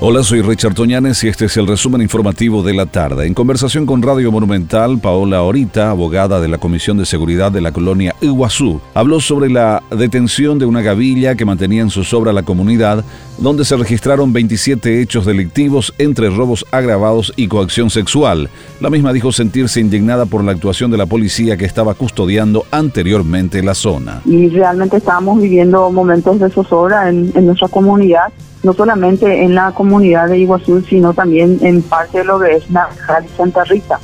Hola, soy Richard Toñanes y este es el resumen informativo de la tarde. En conversación con Radio Monumental, Paola Orita, abogada de la Comisión de Seguridad de la colonia Iguazú, habló sobre la detención de una gavilla que mantenía en zozobra la comunidad, donde se registraron 27 hechos delictivos entre robos agravados y coacción sexual. La misma dijo sentirse indignada por la actuación de la policía que estaba custodiando anteriormente la zona. Y realmente estábamos viviendo momentos de zozobra en, en nuestra comunidad no solamente en la comunidad de Iguazú, sino también en parte de lo que es Naranjal y Santa Rita,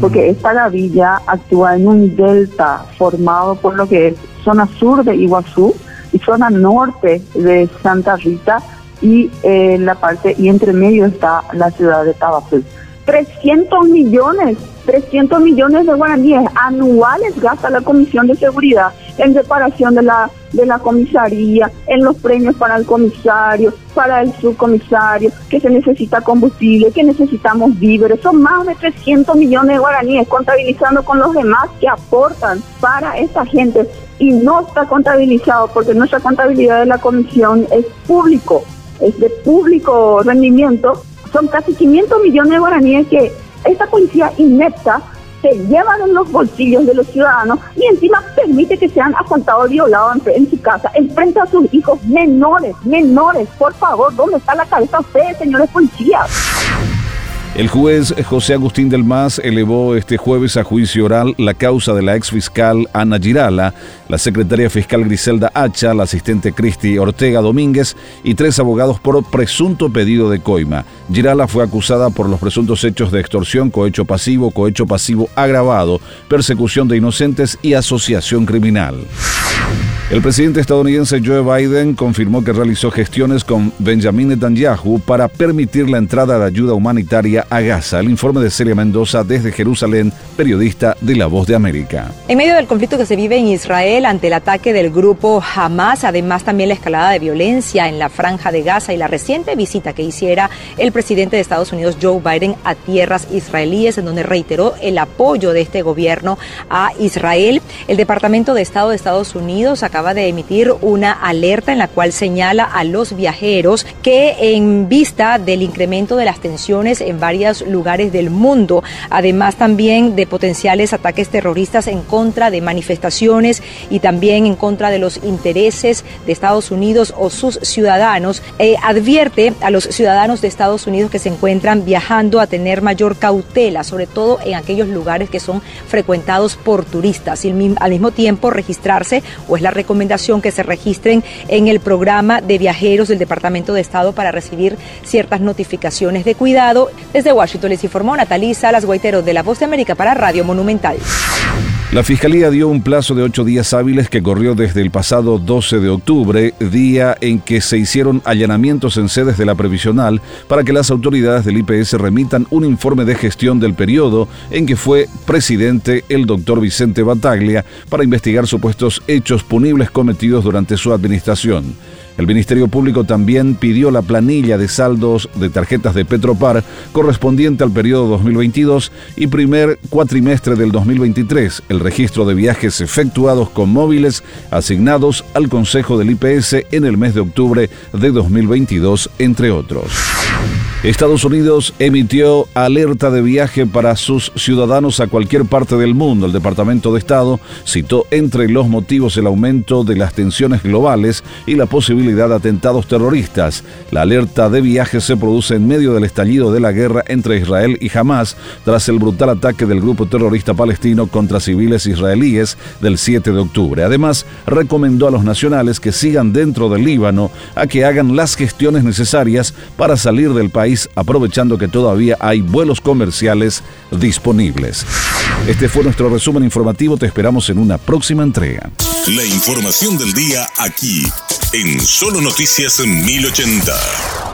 porque esta gavilla actúa en un delta formado por lo que es zona sur de Iguazú y zona norte de Santa Rita y eh, la parte y entre medio está la ciudad de Tabapú. 300 millones, 300 millones de guaraníes anuales gasta la Comisión de Seguridad en reparación de la de la comisaría, en los premios para el comisario, para el subcomisario, que se necesita combustible, que necesitamos víveres. Son más de 300 millones de guaraníes, contabilizando con los demás que aportan para esta gente. Y no está contabilizado porque nuestra contabilidad de la comisión es público, es de público rendimiento. Son casi 500 millones de guaraníes que esta policía inepta se llevan en los bolsillos de los ciudadanos y encima permite que sean asaltados violados en, en su casa, enfrente a sus hijos menores, menores. Por favor, ¿dónde está la cabeza de ustedes, señores policías? El juez José Agustín del Mas elevó este jueves a juicio oral la causa de la ex fiscal Ana Girala, la secretaria fiscal Griselda Hacha, la asistente Cristi Ortega Domínguez y tres abogados por presunto pedido de coima. Girala fue acusada por los presuntos hechos de extorsión, cohecho pasivo, cohecho pasivo agravado, persecución de inocentes y asociación criminal. El presidente estadounidense Joe Biden confirmó que realizó gestiones con Benjamin Netanyahu para permitir la entrada de ayuda humanitaria a Gaza. El informe de Celia Mendoza desde Jerusalén, periodista de La Voz de América. En medio del conflicto que se vive en Israel ante el ataque del grupo Hamas, además también la escalada de violencia en la franja de Gaza y la reciente visita que hiciera el presidente de Estados Unidos Joe Biden a tierras israelíes, en donde reiteró el apoyo de este gobierno a Israel, el Departamento de Estado de Estados Unidos acaba acaba de emitir una alerta en la cual señala a los viajeros que en vista del incremento de las tensiones en varios lugares del mundo, además también de potenciales ataques terroristas en contra de manifestaciones y también en contra de los intereses de Estados Unidos o sus ciudadanos, eh, advierte a los ciudadanos de Estados Unidos que se encuentran viajando a tener mayor cautela, sobre todo en aquellos lugares que son frecuentados por turistas y al mismo tiempo registrarse o es la recomendación recomendación que se registren en el programa de viajeros del Departamento de Estado para recibir ciertas notificaciones de cuidado. Desde Washington les informó Natalisa Las Guaiteros de La Voz de América para Radio Monumental. La Fiscalía dio un plazo de ocho días hábiles que corrió desde el pasado 12 de octubre, día en que se hicieron allanamientos en sedes de la previsional para que las autoridades del IPS remitan un informe de gestión del periodo en que fue presidente el doctor Vicente Bataglia para investigar supuestos hechos punibles cometidos durante su administración. El Ministerio Público también pidió la planilla de saldos de tarjetas de Petropar correspondiente al periodo 2022 y primer cuatrimestre del 2023, el registro de viajes efectuados con móviles asignados al Consejo del IPS en el mes de octubre de 2022, entre otros. Estados Unidos emitió alerta de viaje para sus ciudadanos a cualquier parte del mundo. El Departamento de Estado citó entre los motivos el aumento de las tensiones globales y la posibilidad de atentados terroristas. La alerta de viaje se produce en medio del estallido de la guerra entre Israel y Hamas tras el brutal ataque del grupo terrorista palestino contra civiles israelíes del 7 de octubre. Además, recomendó a los nacionales que sigan dentro del Líbano a que hagan las gestiones necesarias para salir del aprovechando que todavía hay vuelos comerciales disponibles. Este fue nuestro resumen informativo, te esperamos en una próxima entrega. La información del día aquí, en Solo Noticias 1080.